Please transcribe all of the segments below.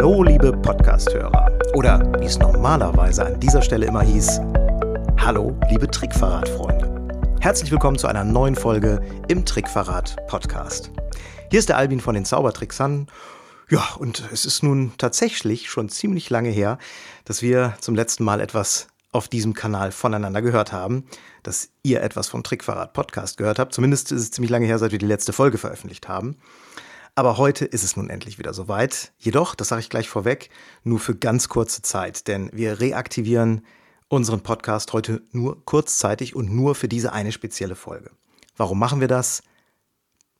Hallo, liebe Podcasthörer. Oder wie es normalerweise an dieser Stelle immer hieß, Hallo, liebe Trickverrat-Freunde. Herzlich willkommen zu einer neuen Folge im Trickverrat-Podcast. Hier ist der Albin von den Zaubertricksern. Ja, und es ist nun tatsächlich schon ziemlich lange her, dass wir zum letzten Mal etwas auf diesem Kanal voneinander gehört haben, dass ihr etwas vom Trickverrat Podcast gehört habt. Zumindest ist es ziemlich lange her, seit wir die letzte Folge veröffentlicht haben. Aber heute ist es nun endlich wieder soweit. Jedoch, das sage ich gleich vorweg, nur für ganz kurze Zeit, denn wir reaktivieren unseren Podcast heute nur kurzzeitig und nur für diese eine spezielle Folge. Warum machen wir das?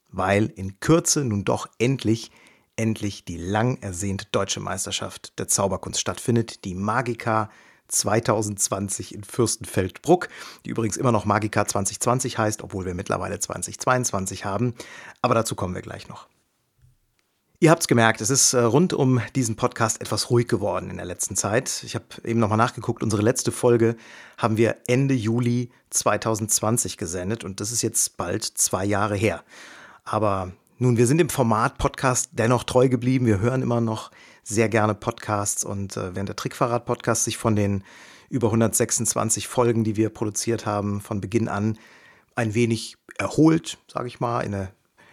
Weil in Kürze nun doch endlich, endlich die lang ersehnte deutsche Meisterschaft der Zauberkunst stattfindet, die Magica 2020 in Fürstenfeldbruck, die übrigens immer noch Magica 2020 heißt, obwohl wir mittlerweile 2022 haben. Aber dazu kommen wir gleich noch. Ihr habt es gemerkt, es ist äh, rund um diesen Podcast etwas ruhig geworden in der letzten Zeit. Ich habe eben nochmal nachgeguckt, unsere letzte Folge haben wir Ende Juli 2020 gesendet und das ist jetzt bald zwei Jahre her. Aber nun, wir sind im Format Podcast dennoch treu geblieben. Wir hören immer noch sehr gerne Podcasts und äh, während der Trickverrat-Podcast sich von den über 126 Folgen, die wir produziert haben, von Beginn an ein wenig erholt, sage ich mal, in eine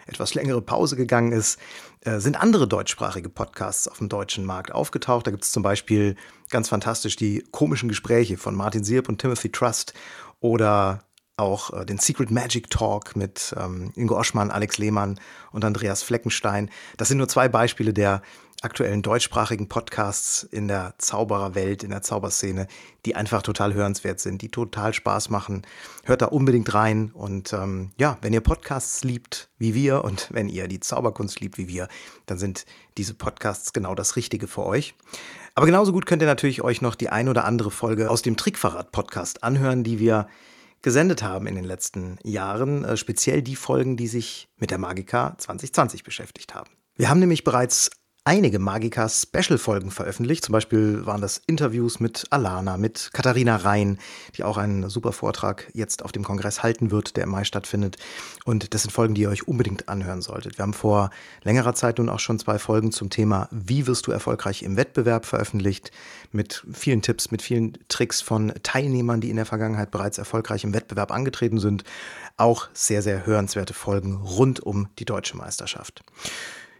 etwas längere Pause gegangen ist, äh, sind andere deutschsprachige Podcasts auf dem deutschen Markt aufgetaucht. Da gibt es zum Beispiel ganz fantastisch die komischen Gespräche von Martin Sierp und Timothy Trust oder auch äh, den Secret Magic Talk mit ähm, Ingo Oschmann, Alex Lehmann und Andreas Fleckenstein. Das sind nur zwei Beispiele der aktuellen deutschsprachigen Podcasts in der Zaubererwelt, in der Zauberszene, die einfach total hörenswert sind, die total Spaß machen. Hört da unbedingt rein. Und ähm, ja, wenn ihr Podcasts liebt wie wir und wenn ihr die Zauberkunst liebt wie wir, dann sind diese Podcasts genau das Richtige für euch. Aber genauso gut könnt ihr natürlich euch noch die ein oder andere Folge aus dem Trickverrat-Podcast anhören, die wir gesendet haben in den letzten Jahren, äh, speziell die Folgen, die sich mit der Magica 2020 beschäftigt haben. Wir haben nämlich bereits einige Magica-Special-Folgen veröffentlicht. Zum Beispiel waren das Interviews mit Alana, mit Katharina Rhein, die auch einen super Vortrag jetzt auf dem Kongress halten wird, der im Mai stattfindet. Und das sind Folgen, die ihr euch unbedingt anhören solltet. Wir haben vor längerer Zeit nun auch schon zwei Folgen zum Thema Wie wirst du erfolgreich im Wettbewerb veröffentlicht, mit vielen Tipps, mit vielen Tricks von Teilnehmern, die in der Vergangenheit bereits erfolgreich im Wettbewerb angetreten sind. Auch sehr, sehr hörenswerte Folgen rund um die deutsche Meisterschaft.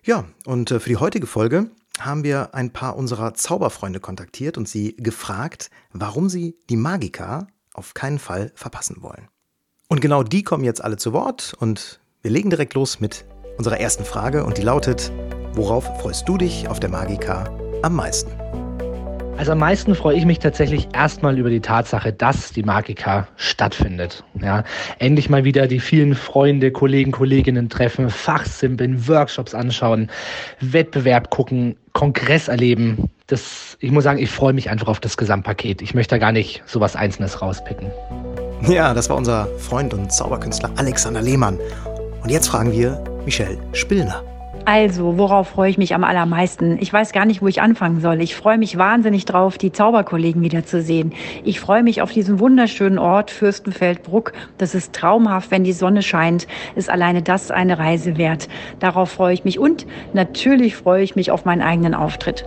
Ja, und äh, für die heutige Folge haben wir ein paar unserer Zauberfreunde kontaktiert und sie gefragt, warum sie die Magica auf keinen Fall verpassen wollen. Und genau die kommen jetzt alle zu Wort und wir legen direkt los mit unserer ersten Frage und die lautet, worauf freust du dich auf der Magica am meisten? Also am meisten freue ich mich tatsächlich erstmal über die Tatsache, dass die Magica stattfindet. Ja, endlich mal wieder die vielen Freunde, Kollegen, Kolleginnen treffen, Fachsimpeln, Workshops anschauen, Wettbewerb gucken, Kongress erleben. Das, ich muss sagen, ich freue mich einfach auf das Gesamtpaket. Ich möchte da gar nicht so was Einzelnes rauspicken. Ja, das war unser Freund und Zauberkünstler Alexander Lehmann. Und jetzt fragen wir Michelle Spillner. Also, worauf freue ich mich am allermeisten? Ich weiß gar nicht, wo ich anfangen soll. Ich freue mich wahnsinnig drauf, die Zauberkollegen wiederzusehen. Ich freue mich auf diesen wunderschönen Ort Fürstenfeldbruck. Das ist traumhaft, wenn die Sonne scheint. Ist alleine das eine Reise wert. Darauf freue ich mich und natürlich freue ich mich auf meinen eigenen Auftritt.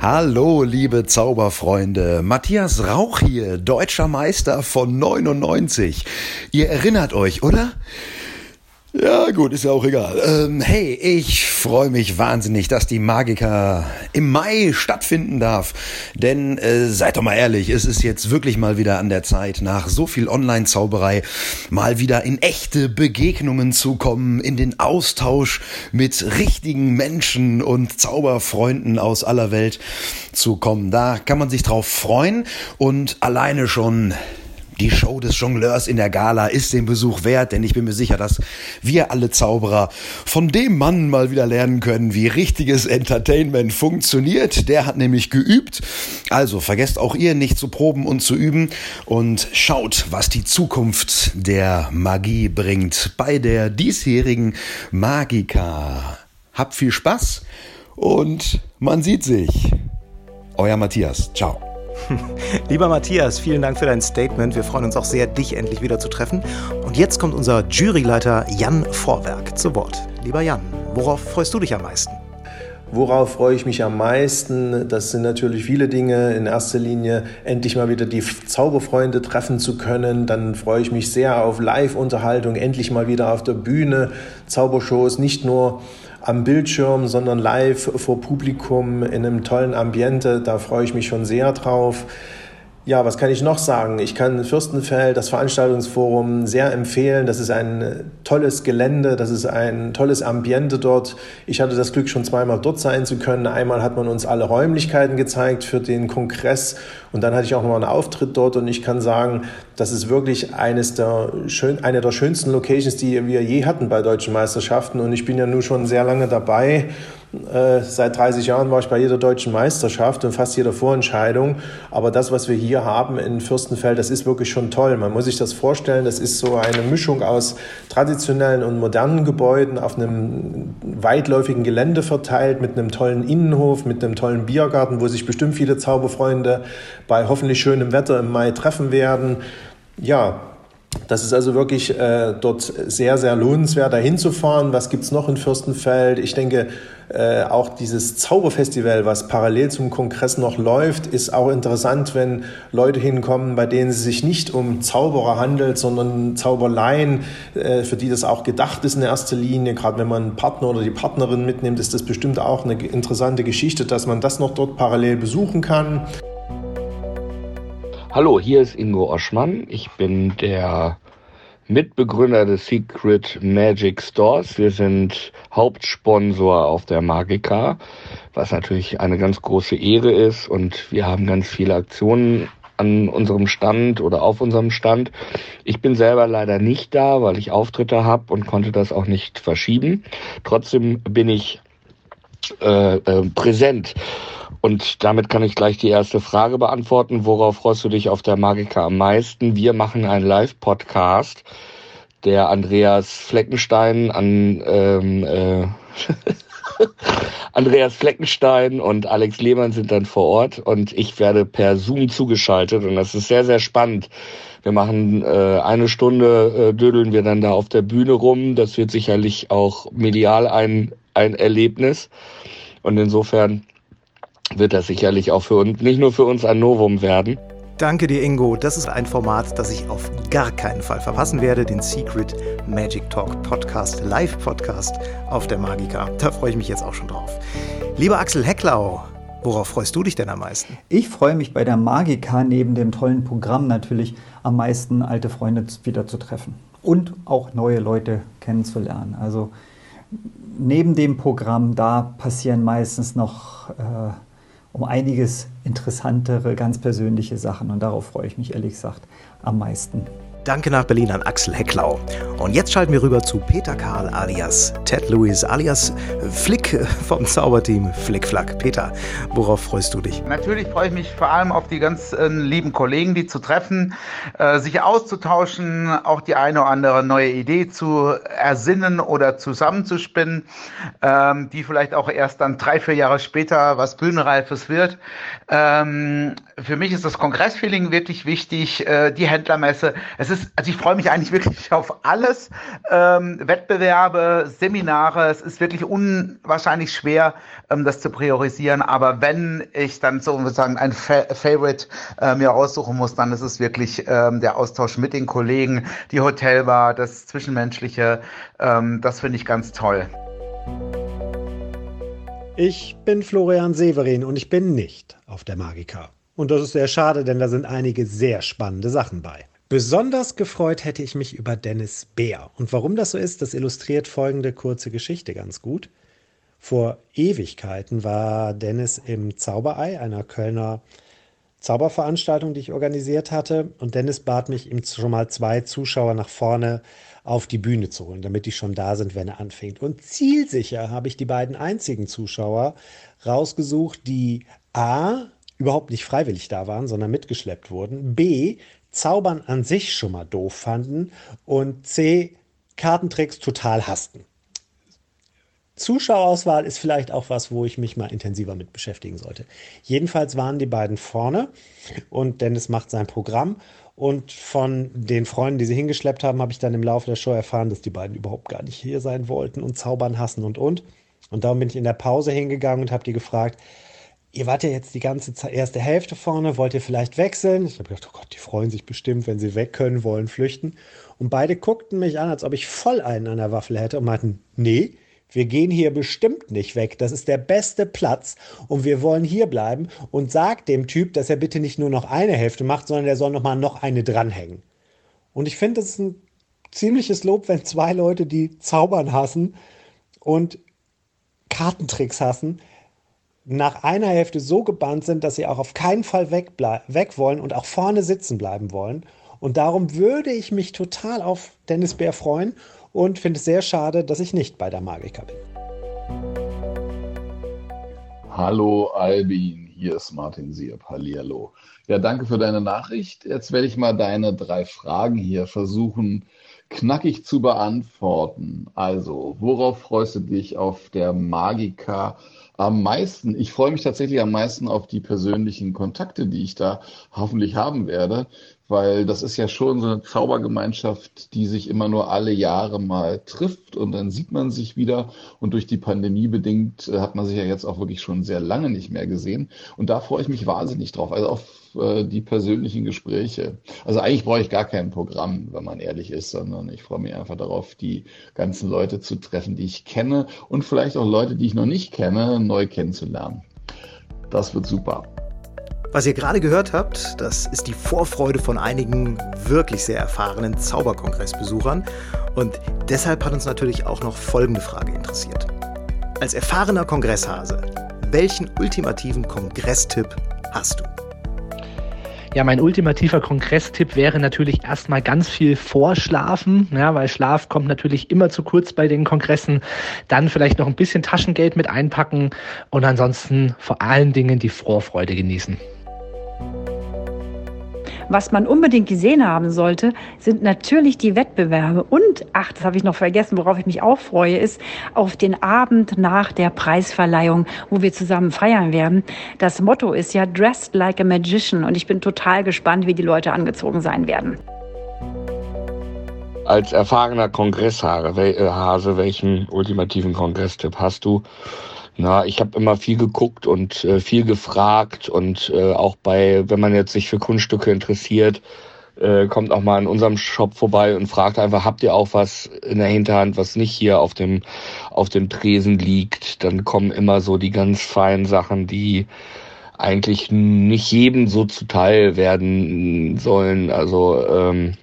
Hallo, liebe Zauberfreunde. Matthias Rauch hier, deutscher Meister von 99. Ihr erinnert euch, oder? Ja, gut, ist ja auch egal. Ähm, hey, ich freue mich wahnsinnig, dass die Magica im Mai stattfinden darf. Denn äh, seid doch mal ehrlich, es ist jetzt wirklich mal wieder an der Zeit, nach so viel Online-Zauberei mal wieder in echte Begegnungen zu kommen, in den Austausch mit richtigen Menschen und Zauberfreunden aus aller Welt zu kommen. Da kann man sich drauf freuen und alleine schon die Show des Jongleurs in der Gala ist den Besuch wert, denn ich bin mir sicher, dass wir alle Zauberer von dem Mann mal wieder lernen können, wie richtiges Entertainment funktioniert. Der hat nämlich geübt. Also vergesst auch ihr nicht zu proben und zu üben und schaut, was die Zukunft der Magie bringt bei der diesjährigen Magica. Habt viel Spaß und man sieht sich. Euer Matthias. Ciao. Lieber Matthias, vielen Dank für dein Statement. Wir freuen uns auch sehr, dich endlich wieder zu treffen. Und jetzt kommt unser Juryleiter Jan Vorwerk zu Wort. Lieber Jan, worauf freust du dich am meisten? Worauf freue ich mich am meisten? Das sind natürlich viele Dinge. In erster Linie endlich mal wieder die Zauberfreunde treffen zu können. Dann freue ich mich sehr auf Live-Unterhaltung, endlich mal wieder auf der Bühne. Zaubershows nicht nur am Bildschirm, sondern live vor Publikum in einem tollen Ambiente. Da freue ich mich schon sehr drauf. Ja, was kann ich noch sagen? Ich kann Fürstenfeld, das Veranstaltungsforum sehr empfehlen. Das ist ein tolles Gelände, das ist ein tolles Ambiente dort. Ich hatte das Glück, schon zweimal dort sein zu können. Einmal hat man uns alle Räumlichkeiten gezeigt für den Kongress und dann hatte ich auch noch einen Auftritt dort und ich kann sagen, das ist wirklich eines der schön, eine der schönsten Locations, die wir je hatten bei deutschen Meisterschaften und ich bin ja nun schon sehr lange dabei äh, seit 30 Jahren war ich bei jeder deutschen Meisterschaft und fast jeder Vorentscheidung. Aber das, was wir hier haben in Fürstenfeld, das ist wirklich schon toll. Man muss sich das vorstellen, das ist so eine Mischung aus traditionellen und modernen Gebäuden auf einem weitläufigen Gelände verteilt, mit einem tollen Innenhof, mit einem tollen Biergarten, wo sich bestimmt viele Zauberfreunde bei hoffentlich schönem Wetter im Mai treffen werden. Ja, das ist also wirklich äh, dort sehr, sehr lohnenswert, da hinzufahren. Was gibt es noch in Fürstenfeld? Ich denke, äh, auch dieses Zauberfestival, was parallel zum Kongress noch läuft, ist auch interessant, wenn Leute hinkommen, bei denen es sich nicht um Zauberer handelt, sondern Zauberleien, äh, für die das auch gedacht ist in erster Linie. Gerade wenn man einen Partner oder die Partnerin mitnimmt, ist das bestimmt auch eine interessante Geschichte, dass man das noch dort parallel besuchen kann. Hallo, hier ist Ingo Oschmann. Ich bin der Mitbegründer des Secret Magic Stores. Wir sind Hauptsponsor auf der Magica, was natürlich eine ganz große Ehre ist. Und wir haben ganz viele Aktionen an unserem Stand oder auf unserem Stand. Ich bin selber leider nicht da, weil ich Auftritte habe und konnte das auch nicht verschieben. Trotzdem bin ich äh, äh, präsent und damit kann ich gleich die erste Frage beantworten. Worauf freust du dich auf der Magica am meisten? Wir machen einen Live-Podcast. Der Andreas Fleckenstein an ähm, äh, Andreas Fleckenstein und Alex Lehmann sind dann vor Ort und ich werde per Zoom zugeschaltet und das ist sehr, sehr spannend. Wir machen äh, eine Stunde, äh, dödeln wir dann da auf der Bühne rum. Das wird sicherlich auch medial ein, ein Erlebnis. Und insofern wird das sicherlich auch für uns, nicht nur für uns ein Novum werden. Danke dir, Ingo. Das ist ein Format, das ich auf gar keinen Fall verpassen werde. Den Secret Magic Talk Podcast, Live-Podcast auf der Magica. Da freue ich mich jetzt auch schon drauf. Lieber Axel Hecklau, worauf freust du dich denn am meisten? Ich freue mich bei der Magica neben dem tollen Programm natürlich am meisten, alte Freunde wieder zu treffen und auch neue Leute kennenzulernen. Also neben dem Programm, da passieren meistens noch. Äh, um einiges interessantere, ganz persönliche Sachen. Und darauf freue ich mich ehrlich gesagt am meisten. Danke nach Berlin an Axel Hecklau. Und jetzt schalten wir rüber zu Peter Karl alias Ted Lewis alias Flick vom Zauberteam Flickflack. Peter, worauf freust du dich? Natürlich freue ich mich vor allem auf die ganz äh, lieben Kollegen, die zu treffen, äh, sich auszutauschen, auch die eine oder andere neue Idee zu ersinnen oder zusammenzuspinnen, ähm, die vielleicht auch erst dann drei, vier Jahre später was Bühnenreifes wird. Ähm, für mich ist das Kongressfeeling wirklich wichtig, äh, die Händlermesse. Es ist ist, also ich freue mich eigentlich wirklich auf alles. Ähm, Wettbewerbe, Seminare, es ist wirklich unwahrscheinlich schwer, ähm, das zu priorisieren. Aber wenn ich dann sozusagen ein Fa Favorite äh, mir aussuchen muss, dann ist es wirklich ähm, der Austausch mit den Kollegen, die Hotelbar, das Zwischenmenschliche. Ähm, das finde ich ganz toll. Ich bin Florian Severin und ich bin nicht auf der Magica. Und das ist sehr schade, denn da sind einige sehr spannende Sachen bei. Besonders gefreut hätte ich mich über Dennis Bär. Und warum das so ist, das illustriert folgende kurze Geschichte ganz gut. Vor Ewigkeiten war Dennis im Zauberei, einer Kölner Zauberveranstaltung, die ich organisiert hatte. Und Dennis bat mich, ihm schon mal zwei Zuschauer nach vorne auf die Bühne zu holen, damit die schon da sind, wenn er anfängt. Und zielsicher habe ich die beiden einzigen Zuschauer rausgesucht, die A überhaupt nicht freiwillig da waren, sondern mitgeschleppt wurden, B Zaubern an sich schon mal doof fanden und C, Kartentricks total hassten. Zuschauerauswahl ist vielleicht auch was, wo ich mich mal intensiver mit beschäftigen sollte. Jedenfalls waren die beiden vorne und Dennis macht sein Programm. Und von den Freunden, die sie hingeschleppt haben, habe ich dann im Laufe der Show erfahren, dass die beiden überhaupt gar nicht hier sein wollten und zaubern hassen und und. Und darum bin ich in der Pause hingegangen und habe die gefragt, ihr wart ja jetzt die ganze Zeit, erste Hälfte vorne, wollt ihr vielleicht wechseln? Ich habe gedacht, oh Gott, die freuen sich bestimmt, wenn sie weg können, wollen flüchten. Und beide guckten mich an, als ob ich voll einen an der Waffel hätte und meinten, nee, wir gehen hier bestimmt nicht weg. Das ist der beste Platz und wir wollen hier bleiben. Und sagt dem Typ, dass er bitte nicht nur noch eine Hälfte macht, sondern er soll noch mal noch eine dranhängen. Und ich finde, das ist ein ziemliches Lob, wenn zwei Leute, die Zaubern hassen und Kartentricks hassen, nach einer Hälfte so gebannt sind, dass sie auch auf keinen Fall weg, weg wollen und auch vorne sitzen bleiben wollen. Und darum würde ich mich total auf Dennis Bär freuen und finde es sehr schade, dass ich nicht bei der Magica bin. Hallo Albin, hier ist Martin Sieb. Hallihallo. Ja, danke für deine Nachricht. Jetzt werde ich mal deine drei Fragen hier versuchen knackig zu beantworten. Also, worauf freust du dich auf der Magica am meisten? Ich freue mich tatsächlich am meisten auf die persönlichen Kontakte, die ich da hoffentlich haben werde weil das ist ja schon so eine Zaubergemeinschaft, die sich immer nur alle Jahre mal trifft und dann sieht man sich wieder und durch die Pandemie bedingt äh, hat man sich ja jetzt auch wirklich schon sehr lange nicht mehr gesehen und da freue ich mich wahnsinnig drauf, also auf äh, die persönlichen Gespräche. Also eigentlich brauche ich gar kein Programm, wenn man ehrlich ist, sondern ich freue mich einfach darauf, die ganzen Leute zu treffen, die ich kenne und vielleicht auch Leute, die ich noch nicht kenne, neu kennenzulernen. Das wird super. Was ihr gerade gehört habt, das ist die Vorfreude von einigen wirklich sehr erfahrenen Zauberkongressbesuchern. Und deshalb hat uns natürlich auch noch folgende Frage interessiert. Als erfahrener Kongresshase, welchen ultimativen Kongresstipp hast du? Ja, mein ultimativer Kongresstipp wäre natürlich erstmal ganz viel vorschlafen, ja, weil Schlaf kommt natürlich immer zu kurz bei den Kongressen. Dann vielleicht noch ein bisschen Taschengeld mit einpacken und ansonsten vor allen Dingen die Vorfreude genießen. Was man unbedingt gesehen haben sollte, sind natürlich die Wettbewerbe. Und, ach, das habe ich noch vergessen, worauf ich mich auch freue, ist auf den Abend nach der Preisverleihung, wo wir zusammen feiern werden. Das Motto ist ja Dressed like a Magician. Und ich bin total gespannt, wie die Leute angezogen sein werden. Als erfahrener Kongresshase, welchen ultimativen Kongresstipp hast du? Na, ich habe immer viel geguckt und äh, viel gefragt und äh, auch bei, wenn man jetzt sich für Kunststücke interessiert, äh, kommt auch mal in unserem Shop vorbei und fragt einfach, habt ihr auch was in der Hinterhand, was nicht hier auf dem auf dem Tresen liegt? Dann kommen immer so die ganz feinen Sachen, die eigentlich nicht jedem so zuteil werden sollen. Also ähm,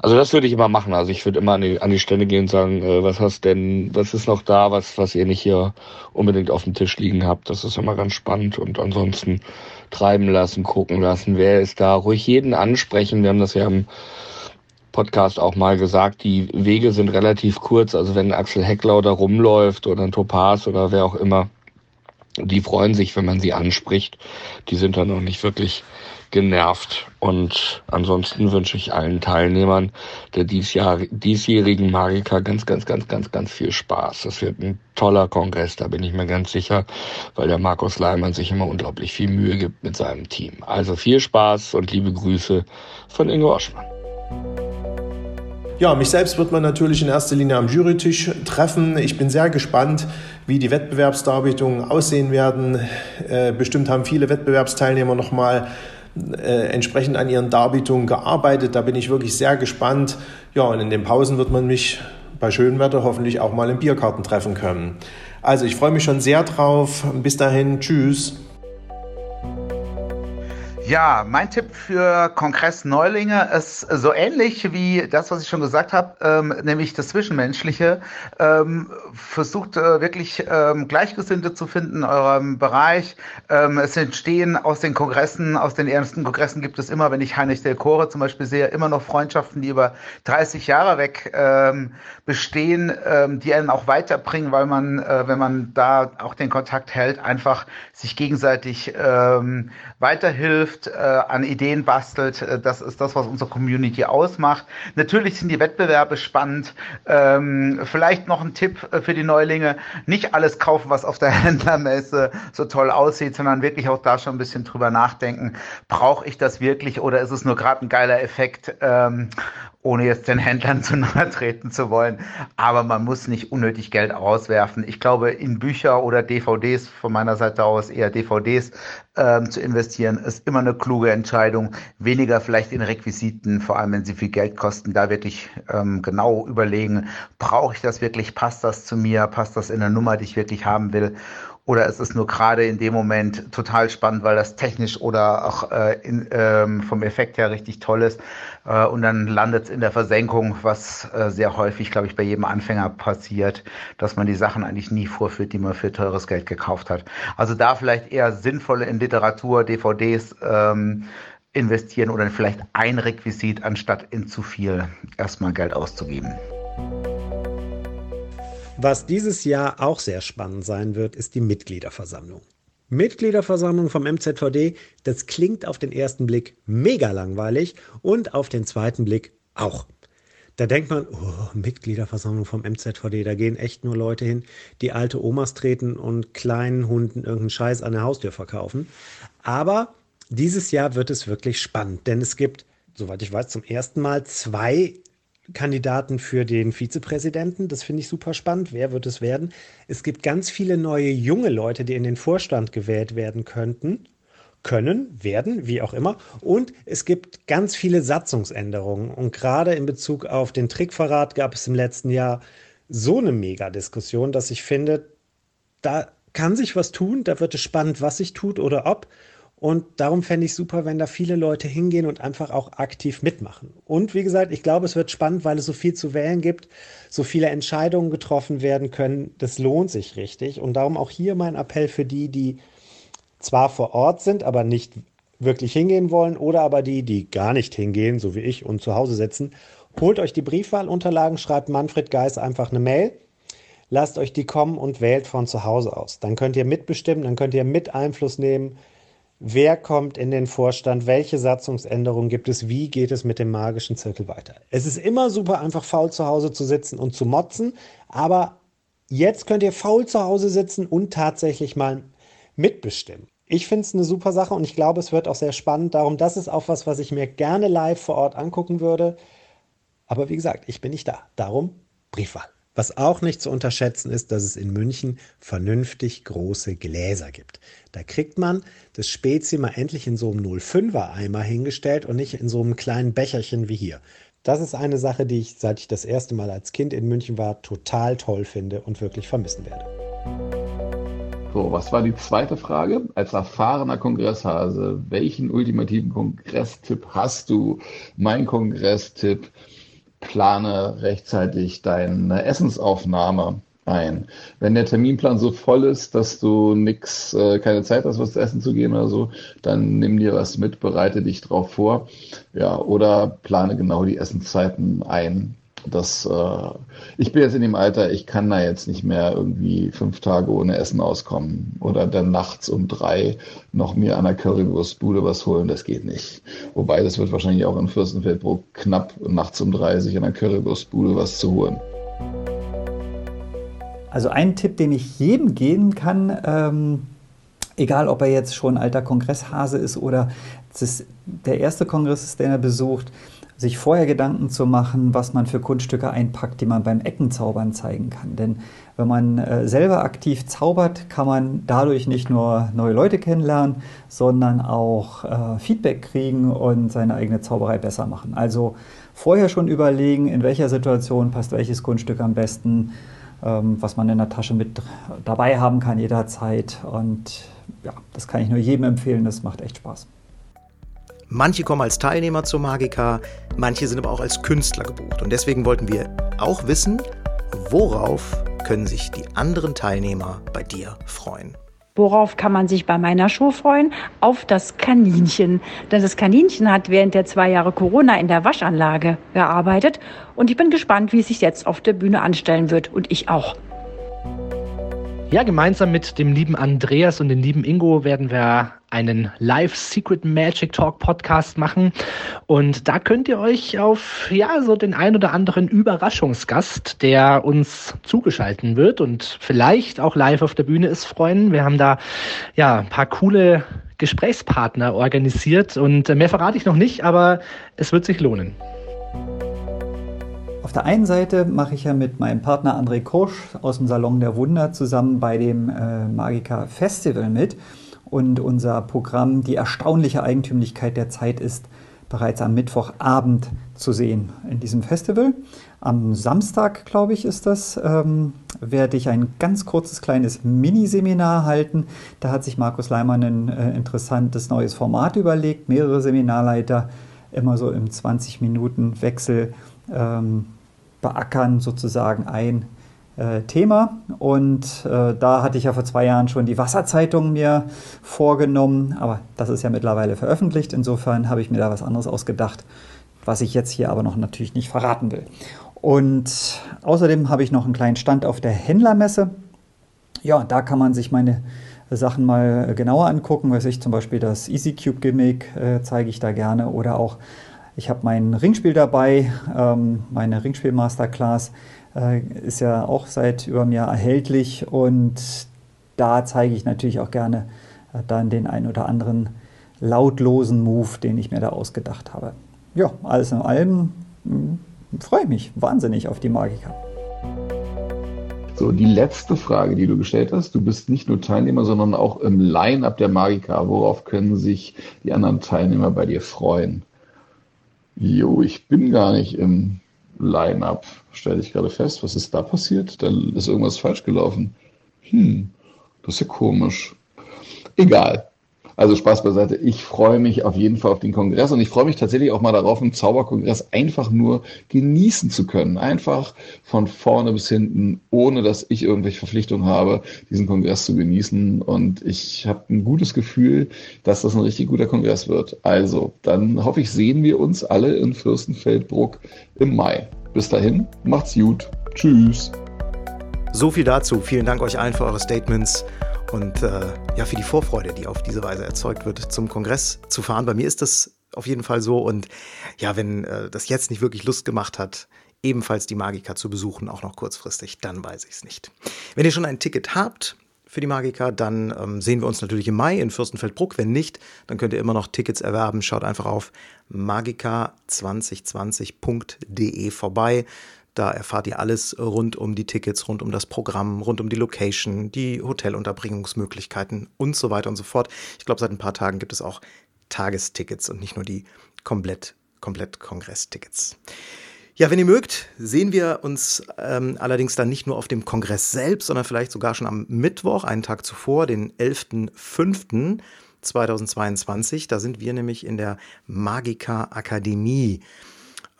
also das würde ich immer machen. Also ich würde immer an die, an die Stelle gehen und sagen, äh, was hast denn, was ist noch da, was, was ihr nicht hier unbedingt auf dem Tisch liegen habt. Das ist immer ganz spannend und ansonsten treiben lassen, gucken lassen, wer ist da. Ruhig jeden ansprechen. Wir haben das ja im Podcast auch mal gesagt, die Wege sind relativ kurz. Also wenn Axel Hecklau da rumläuft oder ein Topaz oder wer auch immer, die freuen sich, wenn man sie anspricht. Die sind dann noch nicht wirklich genervt. Und ansonsten wünsche ich allen Teilnehmern der diesjahr, diesjährigen Magica ganz, ganz, ganz, ganz, ganz viel Spaß. Das wird ein toller Kongress, da bin ich mir ganz sicher, weil der Markus Leimann sich immer unglaublich viel Mühe gibt mit seinem Team. Also viel Spaß und liebe Grüße von Ingo Oschmann. Ja, mich selbst wird man natürlich in erster Linie am Jurytisch treffen. Ich bin sehr gespannt, wie die Wettbewerbsdarbietungen aussehen werden. Äh, bestimmt haben viele Wettbewerbsteilnehmer nochmal äh, entsprechend an ihren Darbietungen gearbeitet. Da bin ich wirklich sehr gespannt. Ja, und in den Pausen wird man mich bei schönem Wetter hoffentlich auch mal im Bierkarten treffen können. Also ich freue mich schon sehr drauf. Bis dahin, tschüss. Ja, mein Tipp für Kongress Neulinge ist so ähnlich wie das, was ich schon gesagt habe, ähm, nämlich das Zwischenmenschliche. Ähm, versucht äh, wirklich ähm, Gleichgesinnte zu finden in eurem Bereich. Ähm, es entstehen aus den Kongressen, aus den ernsten Kongressen gibt es immer, wenn ich Heinrich Del Core zum Beispiel sehe, immer noch Freundschaften, die über 30 Jahre weg ähm, bestehen, ähm, die einen auch weiterbringen, weil man, äh, wenn man da auch den Kontakt hält, einfach sich gegenseitig weiterhilft hilft, äh, an Ideen bastelt. Äh, das ist das, was unsere Community ausmacht. Natürlich sind die Wettbewerbe spannend. Ähm, vielleicht noch ein Tipp äh, für die Neulinge. Nicht alles kaufen, was auf der Händlermesse so toll aussieht, sondern wirklich auch da schon ein bisschen drüber nachdenken. Brauche ich das wirklich oder ist es nur gerade ein geiler Effekt? Ähm, ohne jetzt den Händlern zu nahe treten zu wollen. Aber man muss nicht unnötig Geld auswerfen. Ich glaube, in Bücher oder DVDs, von meiner Seite aus eher DVDs, ähm, zu investieren, ist immer eine kluge Entscheidung. Weniger vielleicht in Requisiten, vor allem wenn sie viel Geld kosten, da wirklich ähm, genau überlegen, brauche ich das wirklich, passt das zu mir, passt das in der Nummer, die ich wirklich haben will. Oder ist es nur gerade in dem Moment total spannend, weil das technisch oder auch äh, in, ähm, vom Effekt her richtig toll ist. Äh, und dann landet es in der Versenkung, was äh, sehr häufig, glaube ich, bei jedem Anfänger passiert, dass man die Sachen eigentlich nie vorführt, die man für teures Geld gekauft hat. Also da vielleicht eher sinnvolle in Literatur, DVDs ähm, investieren oder vielleicht ein Requisit, anstatt in zu viel erstmal Geld auszugeben. Was dieses Jahr auch sehr spannend sein wird, ist die Mitgliederversammlung. Mitgliederversammlung vom MZVD, das klingt auf den ersten Blick mega langweilig und auf den zweiten Blick auch. Da denkt man, oh, Mitgliederversammlung vom MZVD, da gehen echt nur Leute hin, die alte Omas treten und kleinen Hunden irgendeinen Scheiß an der Haustür verkaufen. Aber dieses Jahr wird es wirklich spannend, denn es gibt, soweit ich weiß, zum ersten Mal zwei Kandidaten für den Vizepräsidenten. Das finde ich super spannend. Wer wird es werden? Es gibt ganz viele neue junge Leute, die in den Vorstand gewählt werden könnten, können, werden, wie auch immer. Und es gibt ganz viele Satzungsänderungen. Und gerade in Bezug auf den Trickverrat gab es im letzten Jahr so eine Mega-Diskussion, dass ich finde, da kann sich was tun. Da wird es spannend, was sich tut oder ob. Und darum fände ich super, wenn da viele Leute hingehen und einfach auch aktiv mitmachen. Und wie gesagt, ich glaube, es wird spannend, weil es so viel zu wählen gibt, so viele Entscheidungen getroffen werden können. Das lohnt sich richtig. Und darum auch hier mein Appell für die, die zwar vor Ort sind, aber nicht wirklich hingehen wollen oder aber die, die gar nicht hingehen, so wie ich, und zu Hause sitzen. Holt euch die Briefwahlunterlagen, schreibt Manfred Geis einfach eine Mail. Lasst euch die kommen und wählt von zu Hause aus. Dann könnt ihr mitbestimmen, dann könnt ihr mit Einfluss nehmen Wer kommt in den Vorstand? Welche Satzungsänderungen gibt es? Wie geht es mit dem magischen Zirkel weiter? Es ist immer super einfach faul zu Hause zu sitzen und zu motzen, aber jetzt könnt ihr faul zu Hause sitzen und tatsächlich mal mitbestimmen. Ich finde es eine super Sache und ich glaube, es wird auch sehr spannend. Darum, das ist auch was, was ich mir gerne live vor Ort angucken würde. Aber wie gesagt, ich bin nicht da. Darum Briefwahl. Was auch nicht zu unterschätzen ist, dass es in München vernünftig große Gläser gibt. Da kriegt man das Spezi mal endlich in so einem 05er Eimer hingestellt und nicht in so einem kleinen Becherchen wie hier. Das ist eine Sache, die ich, seit ich das erste Mal als Kind in München war, total toll finde und wirklich vermissen werde. So, was war die zweite Frage? Als erfahrener Kongresshase, welchen ultimativen Kongresstipp hast du? Mein Kongresstipp plane rechtzeitig deine Essensaufnahme ein. Wenn der Terminplan so voll ist, dass du nix, äh, keine Zeit hast, was zu essen zu gehen oder so, dann nimm dir was mit, bereite dich drauf vor. Ja, oder plane genau die Essenszeiten ein. Das, äh, ich bin jetzt in dem Alter, ich kann da jetzt nicht mehr irgendwie fünf Tage ohne Essen auskommen oder dann nachts um drei noch mir an der Currywurstbude was holen, das geht nicht. Wobei, das wird wahrscheinlich auch in Fürstenfeldbruck knapp, nachts um drei sich an der Currywurstbude was zu holen. Also ein Tipp, den ich jedem geben kann, ähm, egal ob er jetzt schon alter Kongresshase ist oder ist der erste Kongress ist, den er besucht, sich vorher Gedanken zu machen, was man für Kunststücke einpackt, die man beim Eckenzaubern zeigen kann. Denn wenn man äh, selber aktiv zaubert, kann man dadurch nicht nur neue Leute kennenlernen, sondern auch äh, Feedback kriegen und seine eigene Zauberei besser machen. Also vorher schon überlegen, in welcher Situation passt welches Kunststück am besten, ähm, was man in der Tasche mit dabei haben kann jederzeit. Und ja, das kann ich nur jedem empfehlen, das macht echt Spaß. Manche kommen als Teilnehmer zur Magica, manche sind aber auch als Künstler gebucht. Und deswegen wollten wir auch wissen, worauf können sich die anderen Teilnehmer bei dir freuen. Worauf kann man sich bei meiner Show freuen? Auf das Kaninchen. Denn das Kaninchen hat während der zwei Jahre Corona in der Waschanlage gearbeitet. Und ich bin gespannt, wie es sich jetzt auf der Bühne anstellen wird. Und ich auch. Ja, gemeinsam mit dem lieben Andreas und dem lieben Ingo werden wir einen Live Secret Magic Talk Podcast machen. Und da könnt ihr euch auf, ja, so den ein oder anderen Überraschungsgast, der uns zugeschalten wird und vielleicht auch live auf der Bühne ist, freuen. Wir haben da, ja, ein paar coole Gesprächspartner organisiert und mehr verrate ich noch nicht, aber es wird sich lohnen. Auf der einen Seite mache ich ja mit meinem Partner André Kursch aus dem Salon der Wunder zusammen bei dem äh, Magica Festival mit. Und unser Programm Die erstaunliche Eigentümlichkeit der Zeit ist bereits am Mittwochabend zu sehen in diesem Festival. Am Samstag, glaube ich, ist das, ähm, werde ich ein ganz kurzes kleines Miniseminar halten. Da hat sich Markus Leimann ein äh, interessantes neues Format überlegt, mehrere Seminarleiter immer so im 20-Minuten-Wechsel ähm, beackern sozusagen ein äh, Thema. Und äh, da hatte ich ja vor zwei Jahren schon die Wasserzeitung mir vorgenommen, aber das ist ja mittlerweile veröffentlicht. Insofern habe ich mir da was anderes ausgedacht, was ich jetzt hier aber noch natürlich nicht verraten will. Und außerdem habe ich noch einen kleinen Stand auf der Händlermesse. Ja, da kann man sich meine Sachen mal genauer angucken. Weiß ich zum Beispiel das EasyCube Gimmick äh, zeige ich da gerne oder auch ich habe mein Ringspiel dabei, ähm, meine Ringspiel Masterclass äh, ist ja auch seit über einem Jahr erhältlich und da zeige ich natürlich auch gerne äh, dann den ein oder anderen lautlosen Move, den ich mir da ausgedacht habe. Ja, alles in allem hm, freue ich mich wahnsinnig auf die Magiker. So, die letzte Frage, die du gestellt hast. Du bist nicht nur Teilnehmer, sondern auch im Line-Up der Magica. Worauf können sich die anderen Teilnehmer bei dir freuen? Jo, ich bin gar nicht im Line-Up, stelle ich gerade fest. Was ist da passiert? Da ist irgendwas falsch gelaufen. Hm, das ist ja komisch. Egal. Also Spaß beiseite. Ich freue mich auf jeden Fall auf den Kongress und ich freue mich tatsächlich auch mal darauf, einen Zauberkongress einfach nur genießen zu können. Einfach von vorne bis hinten, ohne dass ich irgendwelche Verpflichtungen habe, diesen Kongress zu genießen. Und ich habe ein gutes Gefühl, dass das ein richtig guter Kongress wird. Also, dann hoffe ich, sehen wir uns alle in Fürstenfeldbruck im Mai. Bis dahin, macht's gut. Tschüss. So viel dazu. Vielen Dank euch allen für eure Statements und äh, ja, für die Vorfreude, die auf diese Weise erzeugt wird, zum Kongress zu fahren. Bei mir ist das auf jeden Fall so. Und ja, wenn äh, das jetzt nicht wirklich Lust gemacht hat, ebenfalls die Magica zu besuchen, auch noch kurzfristig, dann weiß ich es nicht. Wenn ihr schon ein Ticket habt für die Magica, dann ähm, sehen wir uns natürlich im Mai in Fürstenfeldbruck. Wenn nicht, dann könnt ihr immer noch Tickets erwerben. Schaut einfach auf magica2020.de vorbei. Da erfahrt ihr alles rund um die Tickets, rund um das Programm, rund um die Location, die Hotelunterbringungsmöglichkeiten und so weiter und so fort. Ich glaube, seit ein paar Tagen gibt es auch Tagestickets und nicht nur die komplett, komplett Kongresstickets. Ja, wenn ihr mögt, sehen wir uns ähm, allerdings dann nicht nur auf dem Kongress selbst, sondern vielleicht sogar schon am Mittwoch, einen Tag zuvor, den 11.05.2022. Da sind wir nämlich in der Magica Akademie.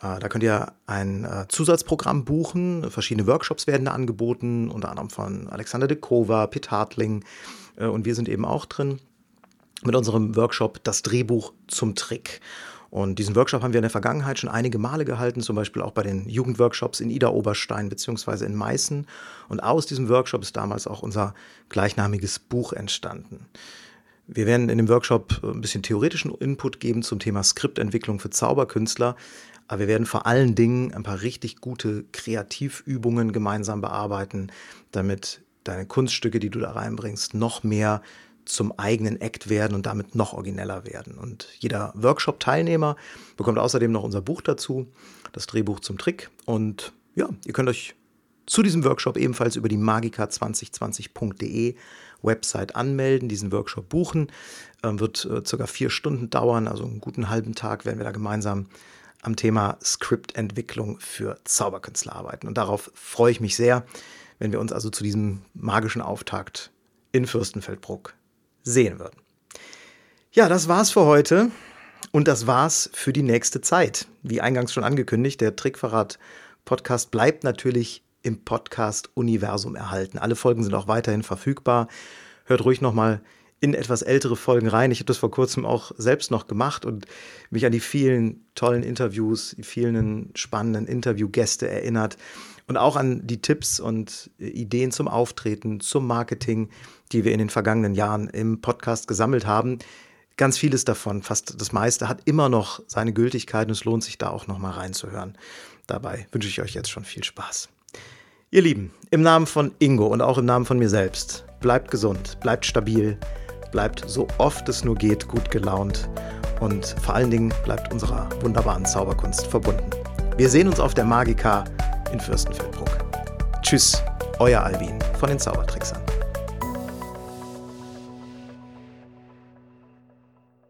Äh, da könnt ihr ein äh, Zusatzprogramm buchen. Verschiedene Workshops werden da angeboten, unter anderem von Alexander de Kova, Pitt Hartling äh, und wir sind eben auch drin mit unserem Workshop Das Drehbuch zum Trick. Und diesen Workshop haben wir in der Vergangenheit schon einige Male gehalten, zum Beispiel auch bei den Jugendworkshops in Ida Oberstein bzw. in Meißen. Und aus diesem Workshop ist damals auch unser gleichnamiges Buch entstanden. Wir werden in dem Workshop ein bisschen theoretischen Input geben zum Thema Skriptentwicklung für Zauberkünstler. Aber wir werden vor allen Dingen ein paar richtig gute Kreativübungen gemeinsam bearbeiten, damit deine Kunststücke, die du da reinbringst, noch mehr zum eigenen Act werden und damit noch origineller werden. Und jeder Workshop-Teilnehmer bekommt außerdem noch unser Buch dazu, das Drehbuch zum Trick. Und ja, ihr könnt euch zu diesem Workshop ebenfalls über die magica2020.de Website anmelden, diesen Workshop buchen. Ähm, wird äh, circa vier Stunden dauern, also einen guten halben Tag werden wir da gemeinsam am Thema Skriptentwicklung für Zauberkünstler arbeiten. Und darauf freue ich mich sehr, wenn wir uns also zu diesem magischen Auftakt in Fürstenfeldbruck sehen würden. Ja, das war's für heute. Und das war's für die nächste Zeit. Wie eingangs schon angekündigt, der Trickverrat-Podcast bleibt natürlich im Podcast-Universum erhalten. Alle Folgen sind auch weiterhin verfügbar. Hört ruhig nochmal in etwas ältere Folgen rein. Ich habe das vor kurzem auch selbst noch gemacht und mich an die vielen tollen Interviews, die vielen spannenden Interviewgäste erinnert und auch an die Tipps und Ideen zum Auftreten, zum Marketing, die wir in den vergangenen Jahren im Podcast gesammelt haben. Ganz vieles davon, fast das meiste, hat immer noch seine Gültigkeit und es lohnt sich da auch noch mal reinzuhören. Dabei wünsche ich euch jetzt schon viel Spaß. Ihr Lieben, im Namen von Ingo und auch im Namen von mir selbst, bleibt gesund, bleibt stabil, bleibt so oft es nur geht gut gelaunt und vor allen Dingen bleibt unserer wunderbaren Zauberkunst verbunden. Wir sehen uns auf der Magica in Fürstenfeldbruck. Tschüss, euer Albin von den Zaubertricksern.